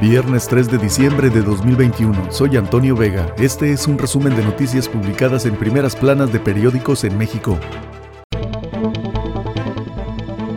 Viernes 3 de diciembre de 2021. Soy Antonio Vega. Este es un resumen de noticias publicadas en primeras planas de periódicos en México.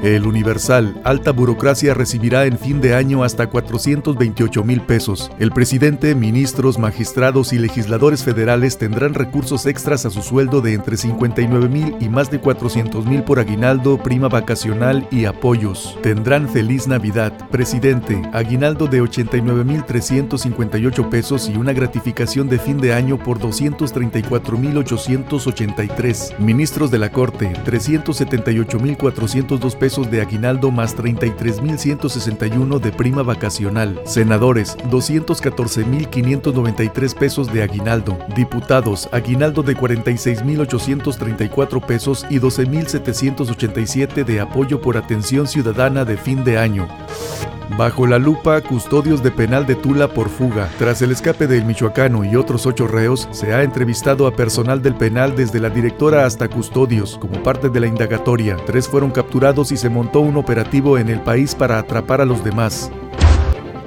El Universal, alta burocracia recibirá en fin de año hasta 428 mil pesos. El presidente, ministros, magistrados y legisladores federales tendrán recursos extras a su sueldo de entre 59 mil y más de 400 mil por aguinaldo, prima vacacional y apoyos. Tendrán feliz Navidad, presidente, aguinaldo de 89 mil 358 pesos y una gratificación de fin de año por 234 mil 883. Ministros de la Corte, 378 mil 402 pesos de aguinaldo más 33.161 de prima vacacional. Senadores, 214.593 pesos de aguinaldo. Diputados, aguinaldo de 46.834 pesos y 12.787 de apoyo por atención ciudadana de fin de año. Bajo la lupa, custodios de penal de Tula por fuga. Tras el escape del michoacano y otros ocho reos, se ha entrevistado a personal del penal desde la directora hasta custodios, como parte de la indagatoria. Tres fueron capturados y se montó un operativo en el país para atrapar a los demás.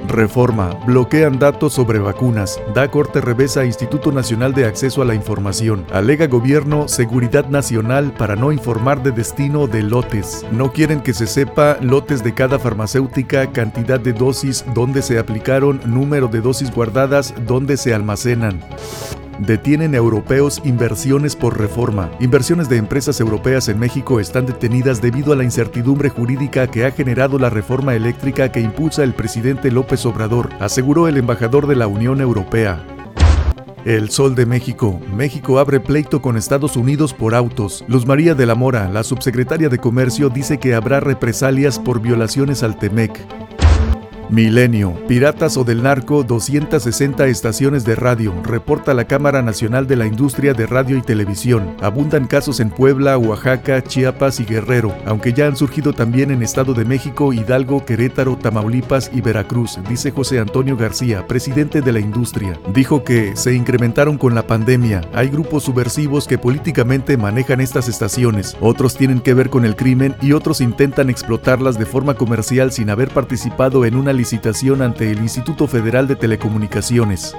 Reforma. Bloquean datos sobre vacunas. Da corte revés a Instituto Nacional de Acceso a la Información. Alega gobierno seguridad nacional para no informar de destino de lotes. No quieren que se sepa lotes de cada farmacéutica, cantidad de dosis, dónde se aplicaron, número de dosis guardadas, dónde se almacenan. Detienen europeos inversiones por reforma. Inversiones de empresas europeas en México están detenidas debido a la incertidumbre jurídica que ha generado la reforma eléctrica que impulsa el presidente López Obrador, aseguró el embajador de la Unión Europea. El Sol de México. México abre pleito con Estados Unidos por autos. Luz María de la Mora, la subsecretaria de Comercio, dice que habrá represalias por violaciones al TEMEC. Milenio. Piratas o del narco, 260 estaciones de radio, reporta la Cámara Nacional de la Industria de Radio y Televisión. Abundan casos en Puebla, Oaxaca, Chiapas y Guerrero, aunque ya han surgido también en Estado de México, Hidalgo, Querétaro, Tamaulipas y Veracruz, dice José Antonio García, presidente de la industria. Dijo que se incrementaron con la pandemia. Hay grupos subversivos que políticamente manejan estas estaciones. Otros tienen que ver con el crimen y otros intentan explotarlas de forma comercial sin haber participado en una licitación ante el Instituto Federal de Telecomunicaciones.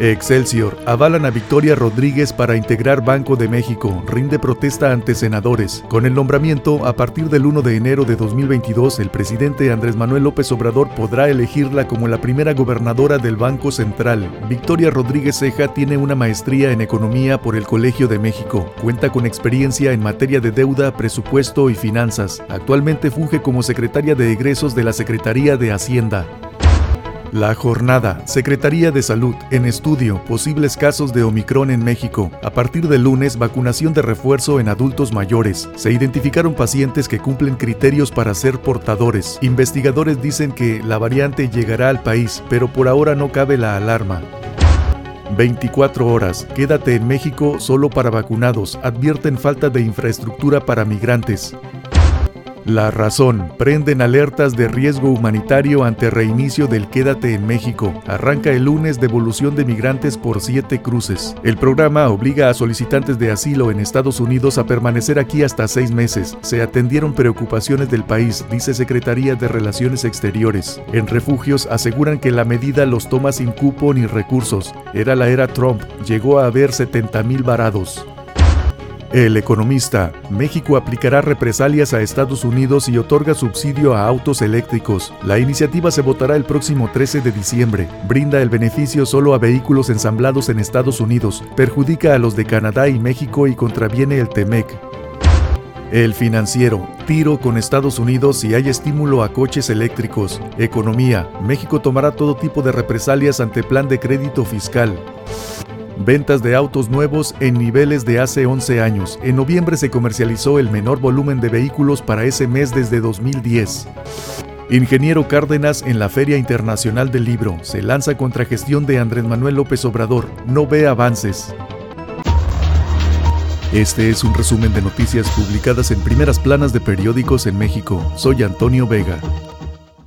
Excelsior, avalan a Victoria Rodríguez para integrar Banco de México, rinde protesta ante senadores. Con el nombramiento, a partir del 1 de enero de 2022, el presidente Andrés Manuel López Obrador podrá elegirla como la primera gobernadora del Banco Central. Victoria Rodríguez Ceja tiene una maestría en economía por el Colegio de México. Cuenta con experiencia en materia de deuda, presupuesto y finanzas. Actualmente funge como secretaria de egresos de la Secretaría de Hacienda. La jornada, Secretaría de Salud, en estudio, posibles casos de Omicron en México. A partir del lunes, vacunación de refuerzo en adultos mayores. Se identificaron pacientes que cumplen criterios para ser portadores. Investigadores dicen que la variante llegará al país, pero por ahora no cabe la alarma. 24 horas. Quédate en México solo para vacunados. Advierten falta de infraestructura para migrantes. La razón. Prenden alertas de riesgo humanitario ante reinicio del Quédate en México. Arranca el lunes devolución de migrantes por siete cruces. El programa obliga a solicitantes de asilo en Estados Unidos a permanecer aquí hasta seis meses. Se atendieron preocupaciones del país, dice Secretaría de Relaciones Exteriores. En refugios aseguran que la medida los toma sin cupo ni recursos. Era la era Trump. Llegó a haber 70 mil varados. El economista, México aplicará represalias a Estados Unidos y otorga subsidio a autos eléctricos. La iniciativa se votará el próximo 13 de diciembre. Brinda el beneficio solo a vehículos ensamblados en Estados Unidos, perjudica a los de Canadá y México y contraviene el TEMEC. El financiero, tiro con Estados Unidos si hay estímulo a coches eléctricos. Economía, México tomará todo tipo de represalias ante plan de crédito fiscal. Ventas de autos nuevos en niveles de hace 11 años. En noviembre se comercializó el menor volumen de vehículos para ese mes desde 2010. Ingeniero Cárdenas en la Feria Internacional del Libro. Se lanza contra gestión de Andrés Manuel López Obrador. No ve avances. Este es un resumen de noticias publicadas en primeras planas de periódicos en México. Soy Antonio Vega.